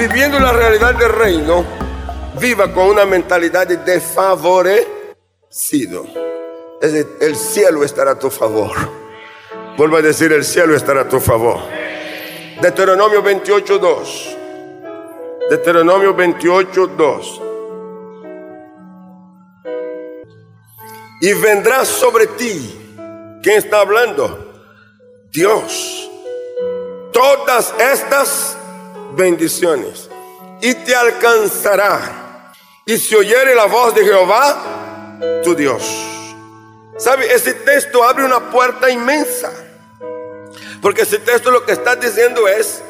viviendo la realidad del reino, viva con una mentalidad de desfavorecido. Es decir, el cielo estará a tu favor. Vuelvo a decir, el cielo estará a tu favor. Deuteronomio 28.2. Deuteronomio 28.2. Y vendrá sobre ti. ¿Quién está hablando? Dios. Todas estas bendiciones. Y te alcanzará. Y si oyere la voz de Jehová, tu Dios. ¿Sabe? Ese texto abre una puerta inmensa. Porque ese texto lo que está diciendo es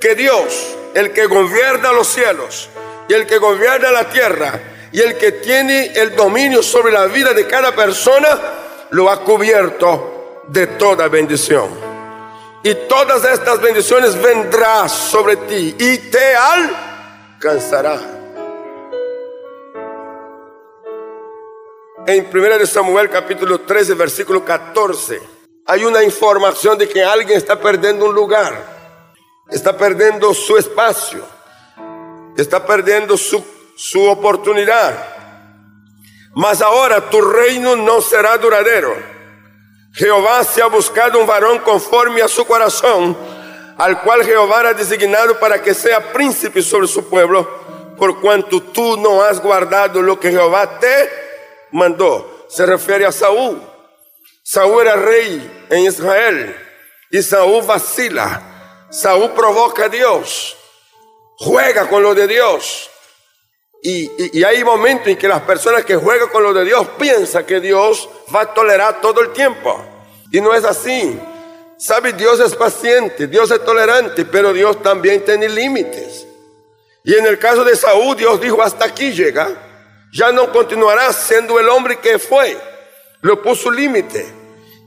que Dios, el que gobierna los cielos y el que gobierna la tierra y el que tiene el dominio sobre la vida de cada persona, lo ha cubierto de toda bendición. Y todas estas bendiciones vendrán sobre ti y te alcanzará. En 1 Samuel capítulo 13, versículo 14, hay una información de que alguien está perdiendo un lugar, está perdiendo su espacio, está perdiendo su, su oportunidad. Mas ahora tu reino no será duradero. Jehová se ha buscado un varón conforme a su corazón, al cual Jehová ha designado para que sea príncipe sobre su pueblo, por cuanto tú no has guardado lo que Jehová te mandó. Se refiere a Saúl. Saúl era rey en Israel y Saúl vacila. Saúl provoca a Dios, juega con lo de Dios. Y, hay momentos en que las personas que juegan con lo de Dios piensan que Dios va a tolerar todo el tiempo. Y no es así. Sabe, Dios es paciente, Dios es tolerante, pero Dios también tiene límites. Y en el caso de Saúl, Dios dijo, hasta aquí llega. Ya no continuará siendo el hombre que fue. Lo puso límite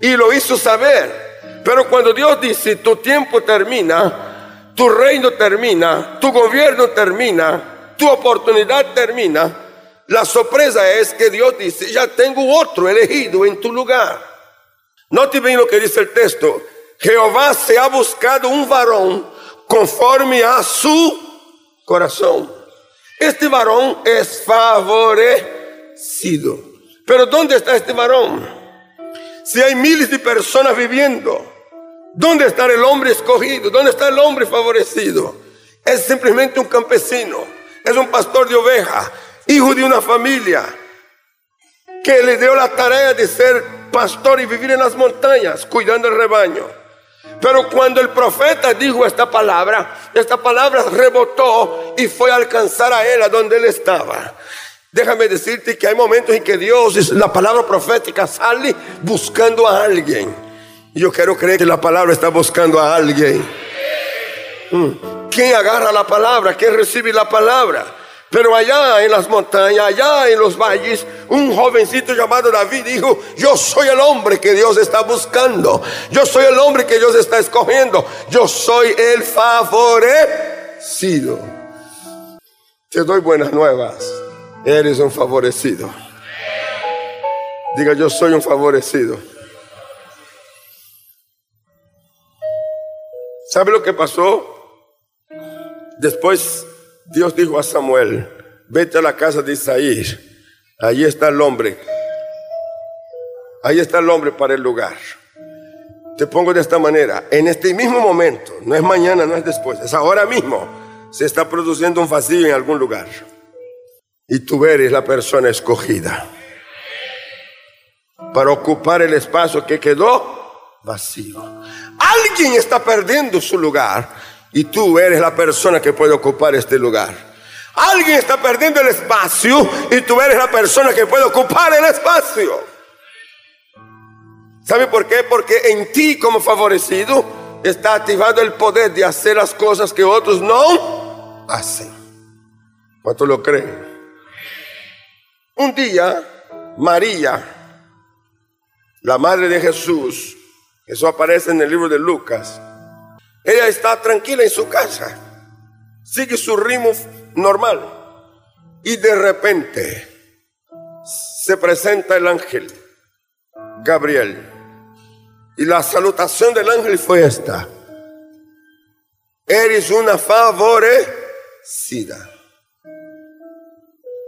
y lo hizo saber. Pero cuando Dios dice, tu tiempo termina, tu reino termina, tu gobierno termina, tu oportunidad termina, la sorpresa es que Dios dice, ya tengo otro elegido en tu lugar. Note bien lo que dice el texto. Jehová se ha buscado un varón conforme a su corazón. Este varón es favorecido. Pero ¿dónde está este varón? Si hay miles de personas viviendo, ¿dónde está el hombre escogido? ¿Dónde está el hombre favorecido? Es simplemente un campesino es un pastor de oveja, hijo de una familia que le dio la tarea de ser pastor y vivir en las montañas, cuidando el rebaño. Pero cuando el profeta dijo esta palabra, esta palabra rebotó y fue a alcanzar a él a donde él estaba. Déjame decirte que hay momentos en que Dios, la palabra profética sale buscando a alguien. Yo quiero creer que la palabra está buscando a alguien. ¿Quién agarra la palabra? ¿Quién recibe la palabra? Pero allá en las montañas, allá en los valles, un jovencito llamado David dijo, yo soy el hombre que Dios está buscando. Yo soy el hombre que Dios está escogiendo. Yo soy el favorecido. Te doy buenas nuevas. Eres un favorecido. Diga, yo soy un favorecido. ¿Sabe lo que pasó? Después Dios dijo a Samuel, vete a la casa de Isaí, ahí está el hombre, ahí está el hombre para el lugar. Te pongo de esta manera, en este mismo momento, no es mañana, no es después, es ahora mismo, se está produciendo un vacío en algún lugar. Y tú eres la persona escogida para ocupar el espacio que quedó vacío. Alguien está perdiendo su lugar y tú eres la persona que puede ocupar este lugar. Alguien está perdiendo el espacio y tú eres la persona que puede ocupar el espacio. ¿Sabe por qué? Porque en ti como favorecido está activado el poder de hacer las cosas que otros no hacen. ¿Cuánto lo creen? Un día, María, la madre de Jesús, eso aparece en el libro de Lucas, ella está tranquila en su casa, sigue su ritmo normal y de repente se presenta el ángel Gabriel y la salutación del ángel fue esta. Eres una favorecida.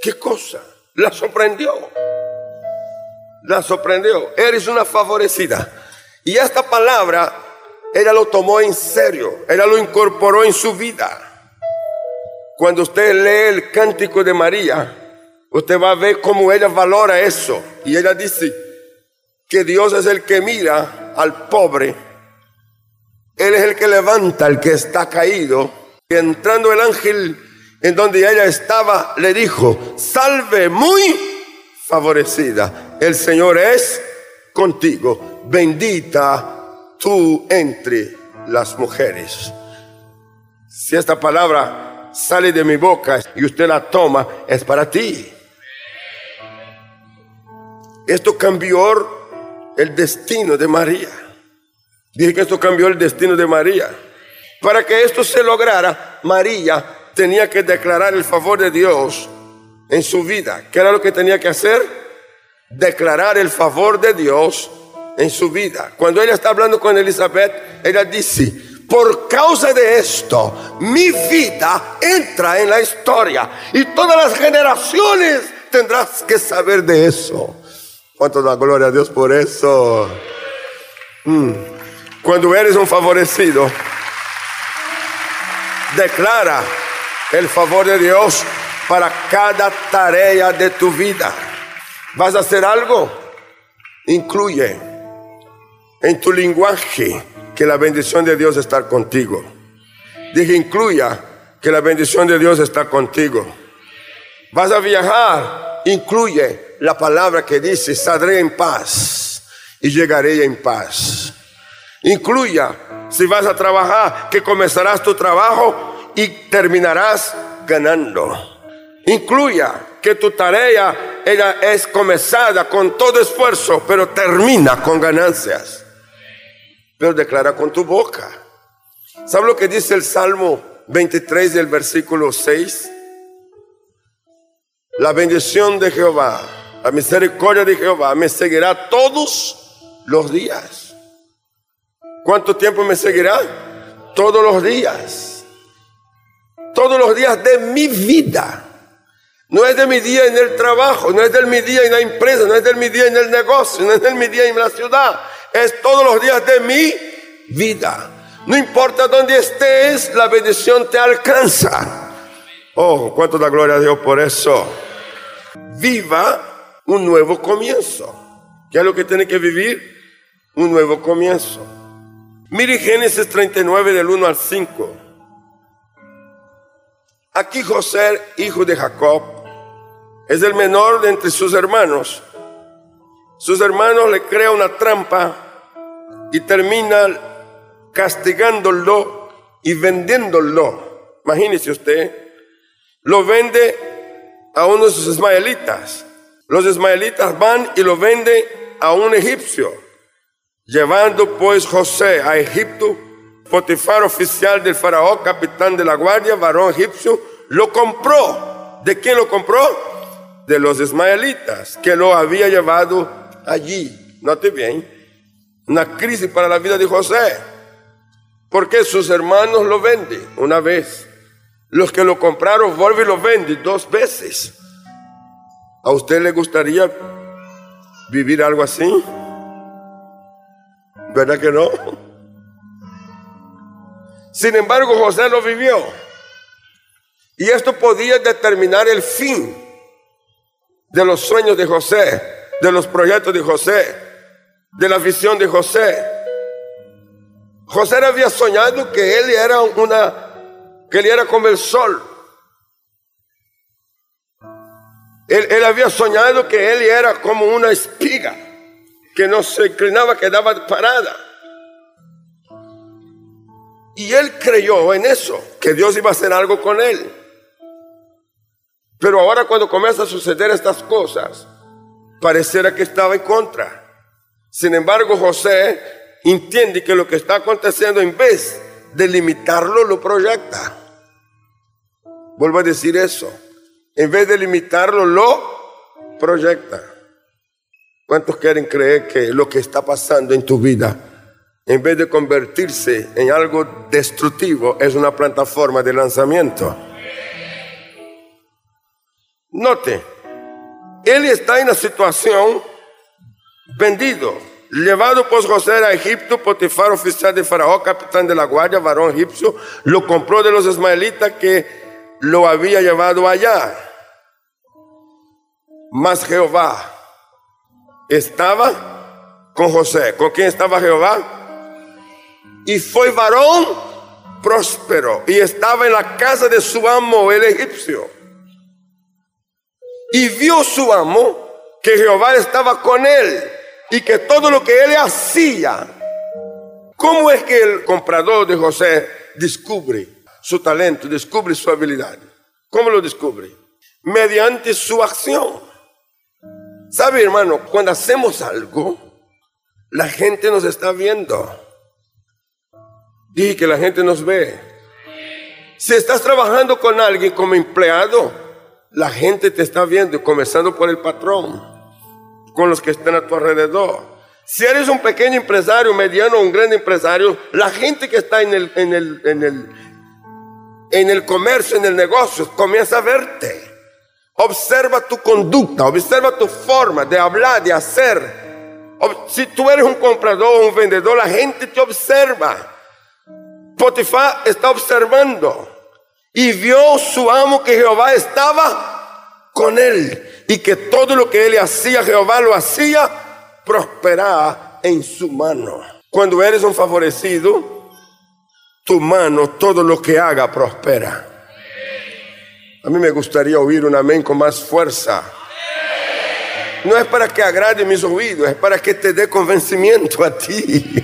¿Qué cosa? La sorprendió. La sorprendió. Eres una favorecida. Y esta palabra, ella lo tomó en serio. Ella lo incorporó en su vida. Cuando usted lee el cántico de María, usted va a ver cómo ella valora eso. Y ella dice que Dios es el que mira al pobre. Él es el que levanta al que está caído. Y entrando el ángel en donde ella estaba, le dijo, salve muy favorecida. El Señor es contigo. Bendita tú entre las mujeres. Si esta palabra sale de mi boca y usted la toma, es para ti. Esto cambió el destino de María. Dije que esto cambió el destino de María. Para que esto se lograra, María tenía que declarar el favor de Dios en su vida. ¿Qué era lo que tenía que hacer? Declarar el favor de Dios en su vida. Cuando ella está hablando con Elizabeth, ella dice, por causa de esto, mi vida entra en la historia y todas las generaciones tendrás que saber de eso. ¿Cuánto da gloria a Dios por eso? Mm. Cuando eres un favorecido, declara el favor de Dios para cada tarea de tu vida. ¿Vas a hacer algo? Incluye en tu lenguaje que la bendición de Dios está contigo. Dije, incluya que la bendición de Dios está contigo. Vas a viajar, incluye la palabra que dice, saldré en paz y llegaré en paz. Incluya, si vas a trabajar, que comenzarás tu trabajo y terminarás ganando. Incluya que tu tarea ella es comenzada con todo esfuerzo, pero termina con ganancias pero declara con tu boca. ¿Sabe lo que dice el Salmo 23 del versículo 6? La bendición de Jehová, la misericordia de Jehová me seguirá todos los días. ¿Cuánto tiempo me seguirá? Todos los días. Todos los días de mi vida. No es de mi día en el trabajo, no es de mi día en la empresa, no es de mi día en el negocio, no es de mi día en la ciudad, es todos los días de mi vida. No importa dónde estés, la bendición te alcanza. Oh, cuánto da gloria a Dios por eso. Viva un nuevo comienzo. ¿Qué es lo que tiene que vivir? Un nuevo comienzo. Mire Génesis 39 del 1 al 5. Aquí José, hijo de Jacob, es el menor de entre sus hermanos. Sus hermanos le crean una trampa y termina castigándolo y vendiéndolo. Imagínese usted, lo vende a uno de sus ismaelitas. Los ismaelitas van y lo venden a un egipcio. Llevando pues José a Egipto, Potifar, oficial del faraón, capitán de la guardia, varón egipcio, lo compró. ¿De quién lo compró? De los ismaelitas, que lo había llevado allí. Note bien, una crisis para la vida de José. Porque sus hermanos lo venden una vez. Los que lo compraron vuelven y lo venden dos veces. ¿A usted le gustaría vivir algo así? ¿Verdad que no? Sin embargo, José lo vivió. Y esto podía determinar el fin de los sueños de José, de los proyectos de José de la visión de José. José había soñado que él era una que él era como el sol. Él, él, había soñado que él era como una espiga que no se inclinaba, quedaba parada. Y él creyó en eso, que Dios iba a hacer algo con él. Pero ahora cuando comienza a suceder estas cosas, pareciera que estaba en contra. Sin embargo, José entiende que lo que está aconteciendo en vez de limitarlo, lo proyecta. Vuelvo a decir eso. En vez de limitarlo, lo proyecta. ¿Cuántos quieren creer que lo que está pasando en tu vida, en vez de convertirse en algo destructivo, es una plataforma de lanzamiento? Note, él está en la situación vendido, llevado por José a Egipto, Potifar, oficial de Faraón, capitán de la guardia, varón egipcio, lo compró de los ismaelitas que lo había llevado allá. Mas Jehová estaba con José. ¿Con quién estaba Jehová? Y fue varón próspero y estaba en la casa de su amo, el egipcio. Y vio su amo que Jehová estaba con él y que todo lo que él hacía, ¿cómo es que el comprador de José descubre su talento, descubre su habilidad? ¿Cómo lo descubre? Mediante su acción. ¿Sabe, hermano? Cuando hacemos algo, la gente nos está viendo. Dije que la gente nos ve. Si estás trabajando con alguien como empleado, la gente te está viendo, comenzando por el patrón, con los que están a tu alrededor. Si eres un pequeño empresario, mediano o un gran empresario, la gente que está en el, en el, en el, en el comercio, en el negocio, comienza a verte. Observa tu conducta, observa tu forma de hablar, de hacer. Si tú eres un comprador o un vendedor, la gente te observa. Potifar está observando y vio su amo que Jehová estaba con él y que todo lo que él hacía, Jehová lo hacía, prosperaba en su mano. Cuando eres un favorecido, tu mano, todo lo que haga, prospera. A mí me gustaría oír un amén con más fuerza. No es para que agrade mis oídos, es para que te dé convencimiento a ti.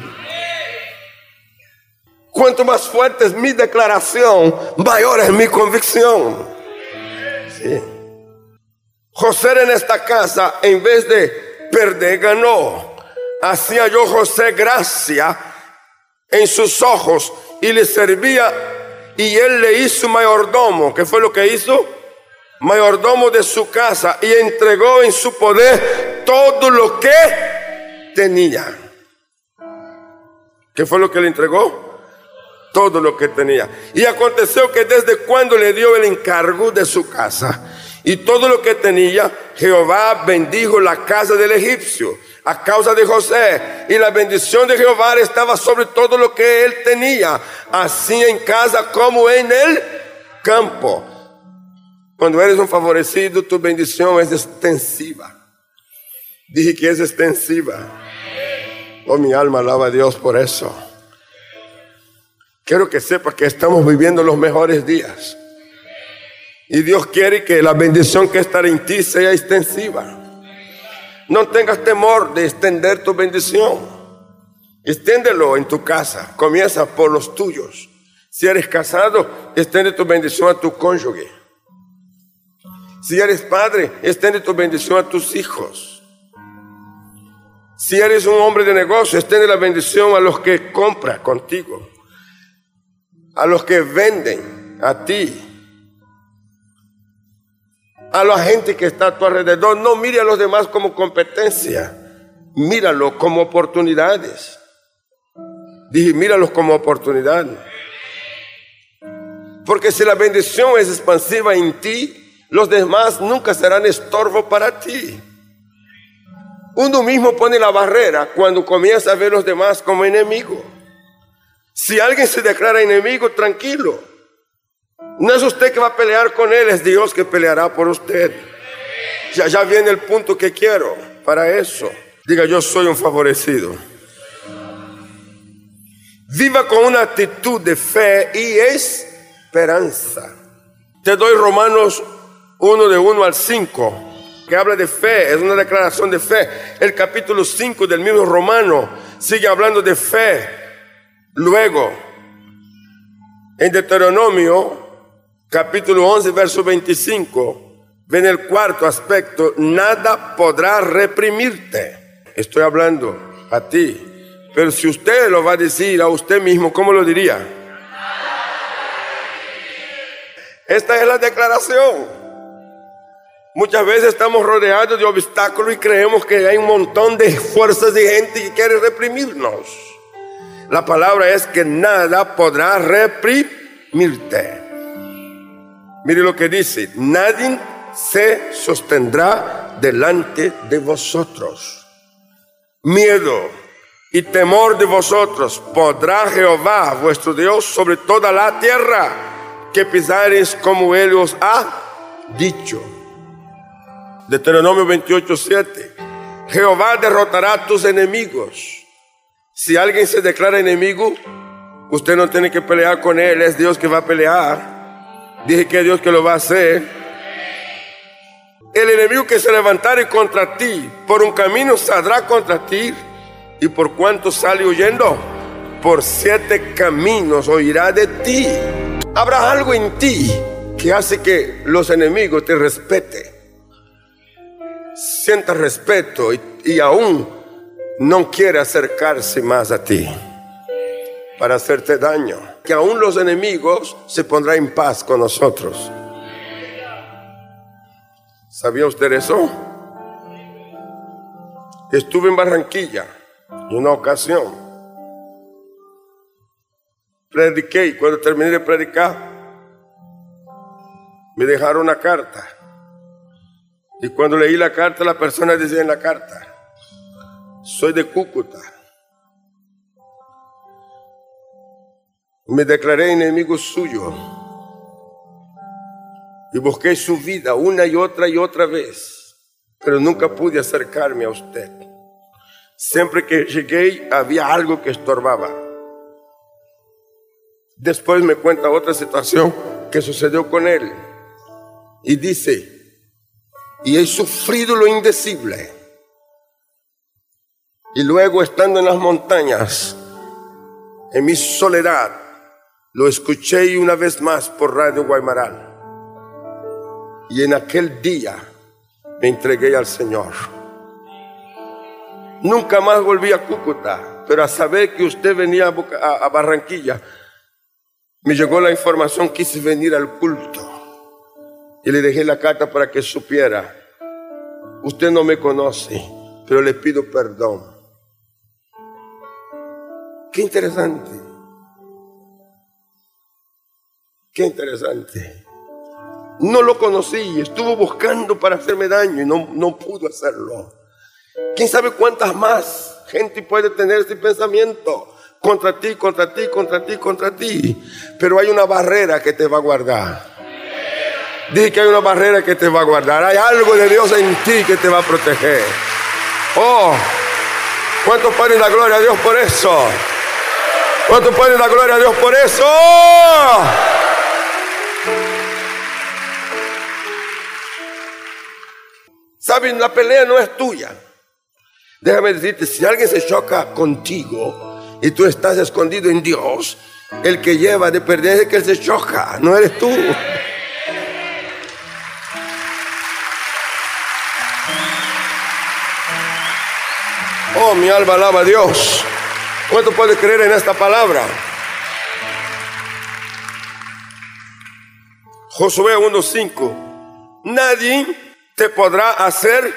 Cuanto más fuerte es mi declaración, mayor es mi convicción. José en esta casa, en vez de perder, ganó. Hacía yo José gracia en sus ojos y le servía y él le hizo mayordomo. ¿Qué fue lo que hizo? Mayordomo de su casa y entregó en su poder todo lo que tenía. ¿Qué fue lo que le entregó? todo lo que tenía. Y aconteció que desde cuando le dio el encargo de su casa y todo lo que tenía, Jehová bendijo la casa del egipcio a causa de José. Y la bendición de Jehová estaba sobre todo lo que él tenía, así en casa como en el campo. Cuando eres un favorecido, tu bendición es extensiva. Dije que es extensiva. Oh, mi alma alaba a Dios por eso. Quiero que sepa que estamos viviendo los mejores días. Y Dios quiere que la bendición que está en ti sea extensiva. No tengas temor de extender tu bendición. Extiéndelo en tu casa. Comienza por los tuyos. Si eres casado, extiende tu bendición a tu cónyuge. Si eres padre, extiende tu bendición a tus hijos. Si eres un hombre de negocio, extiende la bendición a los que compran contigo a los que venden, a ti, a la gente que está a tu alrededor. No mire a los demás como competencia, míralo como oportunidades. Dije, míralos como oportunidades. Porque si la bendición es expansiva en ti, los demás nunca serán estorbo para ti. Uno mismo pone la barrera cuando comienza a ver los demás como enemigos. Si alguien se declara enemigo, tranquilo. No es usted que va a pelear con él, es Dios que peleará por usted. Ya, viene el punto que quiero para eso. Diga, yo soy un favorecido. Viva con una actitud de fe y esperanza. Te doy Romanos 1 de 1 al 5, que habla de fe, es una declaración de fe. El capítulo 5 del mismo Romano sigue hablando de fe. Luego, en Deuteronomio capítulo 11, verso 25, ven el cuarto aspecto, nada podrá reprimirte. Estoy hablando a ti, pero si usted lo va a decir a usted mismo, ¿cómo lo diría? Esta es la declaración. Muchas veces estamos rodeados de obstáculos y creemos que hay un montón de fuerzas de gente que quiere reprimirnos. La palabra es que nada podrá reprimirte. Mire lo que dice, nadie se sostendrá delante de vosotros. Miedo y temor de vosotros podrá Jehová vuestro Dios sobre toda la tierra que pisares como él os ha dicho. Deuteronomio 28, 7. Jehová derrotará a tus enemigos. Si alguien se declara enemigo, usted no tiene que pelear con él, es Dios que va a pelear. Dije que Dios que lo va a hacer. El enemigo que se levantare contra ti, por un camino saldrá contra ti, y por cuanto sale huyendo, por siete caminos oirá de ti. Habrá algo en ti que hace que los enemigos te respeten. Sienta respeto y, aún no quiere acercarse más a ti para hacerte daño. Que aún los enemigos se pondrán en paz con nosotros. ¿Sabía usted eso? Estuve en Barranquilla en una ocasión. Prediqué y cuando terminé de predicar, me dejaron una carta. Y cuando leí la carta, la persona decía en la carta, soy de Cúcuta. Me declaré enemigo suyo. Y busqué su vida una y otra y otra vez. Pero nunca pude acercarme a usted. Siempre que llegué había algo que estorbaba. Después me cuenta otra situación que sucedió con él. Y dice, y he sufrido lo indecible. Y luego estando en las montañas, en mi soledad, lo escuché una vez más por Radio Guaymaral. Y en aquel día me entregué al Señor. Nunca más volví a Cúcuta, pero a saber que usted venía a, Barranquilla, me llegó la información, quise venir al culto. Y le dejé la carta para que supiera, usted no me conoce, pero le pido perdón. Qué interesante. Qué interesante. No lo conocí, estuvo buscando para hacerme daño y no, no pudo hacerlo. ¿Quién sabe cuántas más gente puede tener ese pensamiento? Contra ti, contra ti, contra ti, contra ti. Pero hay una barrera que te va a guardar. Dije que hay una barrera que te va a guardar. Hay algo de Dios en ti que te va a proteger. Oh, ¿cuántos ponen la gloria a Dios por eso? ¿Cuántos ponen la gloria a Dios por eso? Saben, la pelea no es tuya. Déjame decirte, si alguien se choca contigo y tú estás escondido en Dios, el que lleva de perder es el que se choca, no eres tú. Oh, mi alma alaba a Dios. ¿Cuánto puede creer en esta palabra? Josué 1.5. Nadie te podrá hacer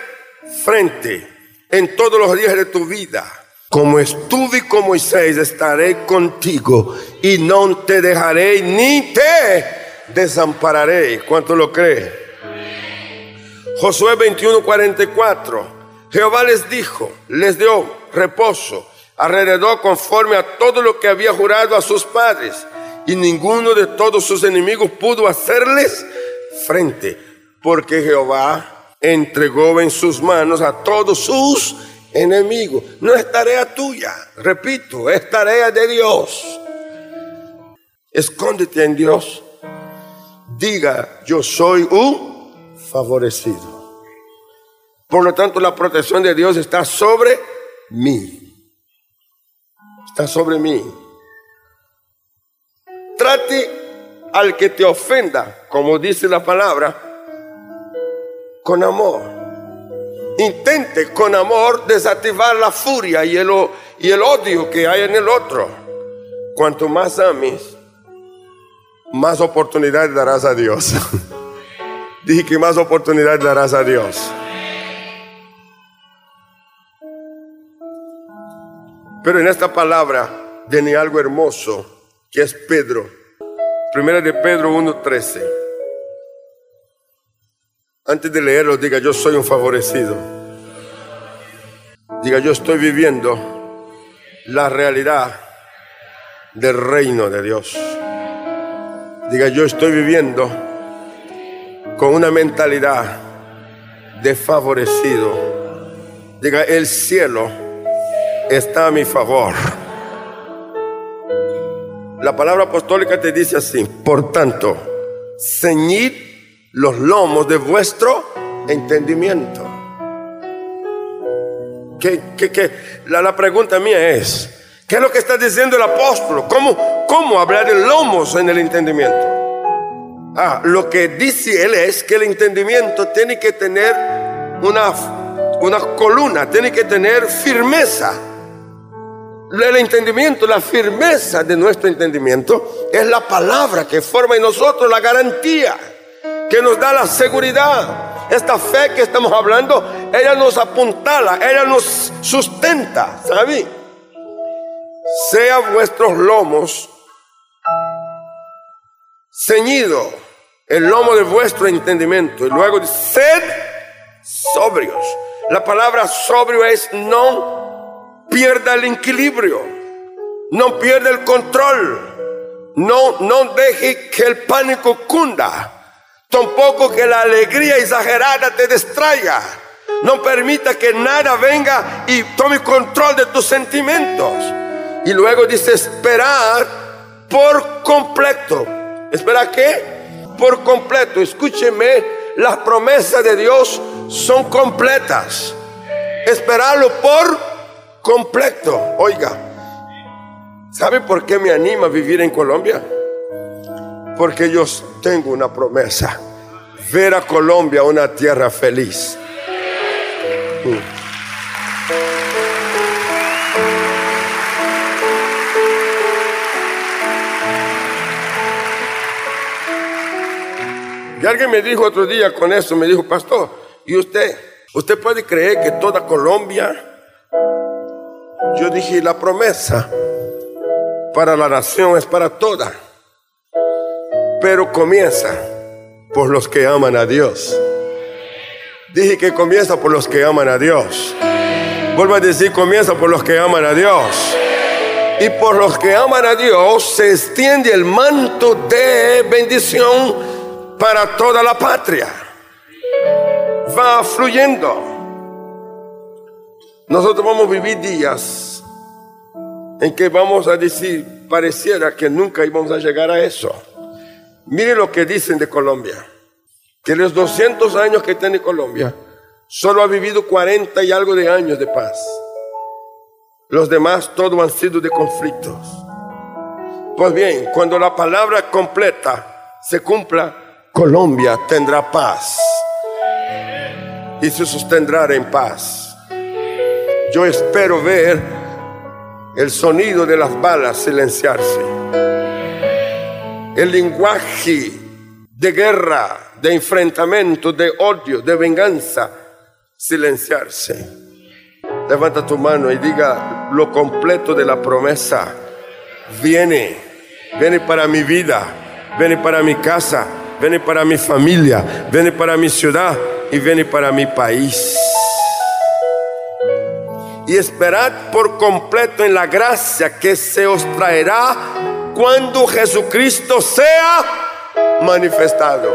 frente en todos los días de tu vida. Como estuve con Moisés, estaré contigo y no te dejaré ni te desampararé. ¿Cuánto lo cree? Josué 21.44. Jehová les dijo, les dio reposo alrededor conforme a todo lo que había jurado a sus padres, y ninguno de todos sus enemigos pudo hacerles frente, porque Jehová entregó en sus manos a todos sus enemigos. No es tarea tuya, repito, es tarea de Dios. Escóndete en Dios. Diga, yo soy un favorecido. Por lo tanto, la protección de Dios está sobre mí. Está sobre mí. Trate al que te ofenda, como dice la palabra, con amor. Intente con amor desactivar la furia y el, y el odio que hay en el otro. Cuanto más ames, más oportunidad darás a Dios. Dije que más oportunidad darás a Dios. Pero en esta palabra viene algo hermoso, que es Pedro. Primera de Pedro 1.13. Antes de leerlo, diga, yo soy un favorecido. Diga, yo estoy viviendo la realidad del reino de Dios. Diga, yo estoy viviendo con una mentalidad de favorecido. Diga, el cielo está a mi favor. La palabra apostólica te dice así, por tanto, ceñid los lomos de vuestro entendimiento. Que, La, la, pregunta mía es, ¿qué es lo que está diciendo el apóstol? ¿Cómo, cómo hablar de lomos en el entendimiento? Ah, lo que dice él es que el entendimiento tiene que tener una columna, tiene que tener firmeza. El entendimiento, la firmeza de nuestro entendimiento es la palabra que forma en nosotros la garantía, que nos da la seguridad. Esta fe que estamos hablando, ella nos apuntala, ella nos sustenta, ¿sabe? Sea vuestros lomos ceñido el lomo de vuestro entendimiento. Y luego sed sobrios. La palabra sobrio es no pierda el equilibrio, no pierda el control, no, no deje que el pánico cunda, tampoco que la alegría exagerada te distraiga. No permita que nada venga y tome control de tus sentimientos. Y luego dice, esperar por completo. ¿Espera qué? Por completo. Escúcheme, las promesas de Dios son completas. Esperarlo por completo. Oiga, ¿sabe por qué me anima a vivir en Colombia? Porque yo tengo una promesa. Ver a Colombia una tierra feliz. Mm. Y alguien me dijo otro día con eso, me dijo, pastor, ¿y usted? ¿Usted puede creer que toda Colombia? Yo dije, la promesa para la nación es para toda. Pero comienza por los que aman a Dios. Dije que comienza por los que aman a Dios. Vuelvo a decir, comienza por los que aman a Dios. Y por los que aman a Dios se extiende el manto de bendición para toda la patria. Va fluyendo. Nosotros vamos a vivir días en que vamos a decir, pareciera que nunca íbamos a llegar a eso. Mire lo que dicen de Colombia, que los 200 años que tiene Colombia, solo ha vivido 40 y algo de años de paz. Los demás todos han sido de conflictos. Pues bien, cuando la palabra completa se cumpla, Colombia tendrá paz y se sostendrá en paz. Yo espero ver el sonido de las balas silenciarse, el lenguaje de guerra, de enfrentamiento, de odio, de venganza silenciarse. Levanta tu mano y diga lo completo de la promesa. Viene, viene para mi vida, viene para mi casa viene para mi familia, viene para mi ciudad y viene para mi país. Y esperad por completo en la gracia que se os traerá cuando Jesucristo sea manifestado.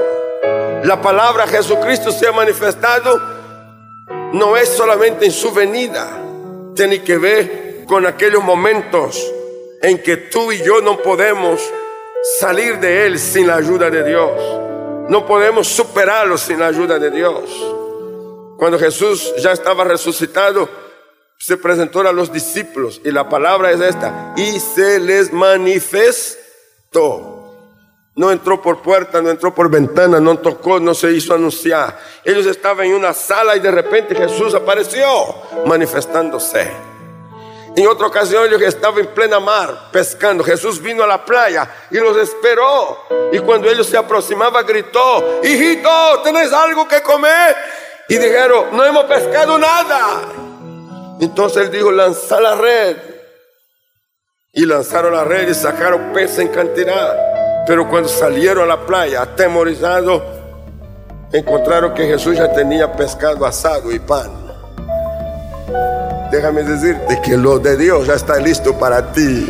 La palabra Jesucristo sea manifestado no es solamente en su venida, tiene que ver con aquellos momentos en que tú y yo no podemos salir de él sin la ayuda de Dios. No podemos superarlo sin la ayuda de Dios. Cuando Jesús ya estaba resucitado, se presentó a los discípulos y la palabra es esta, y se les manifestó. No entró por puerta, no entró por ventana, no tocó, no se hizo anunciar. Ellos estaban en una sala y de repente Jesús apareció manifestándose. En otra ocasión ellos estaban en plena mar pescando. Jesús vino a la playa y los esperó. Y cuando ellos se aproximaban gritó, hijito, ¿tenés algo que comer? Y dijeron, no hemos pescado nada. Entonces él dijo, lanza la red. Y lanzaron la red y sacaron peces en cantidad. Pero cuando salieron a la playa, atemorizados, encontraron que Jesús ya tenía pescado asado y pan. Déjame decirte que lo de Dios ya está listo para ti.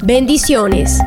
Bendiciones.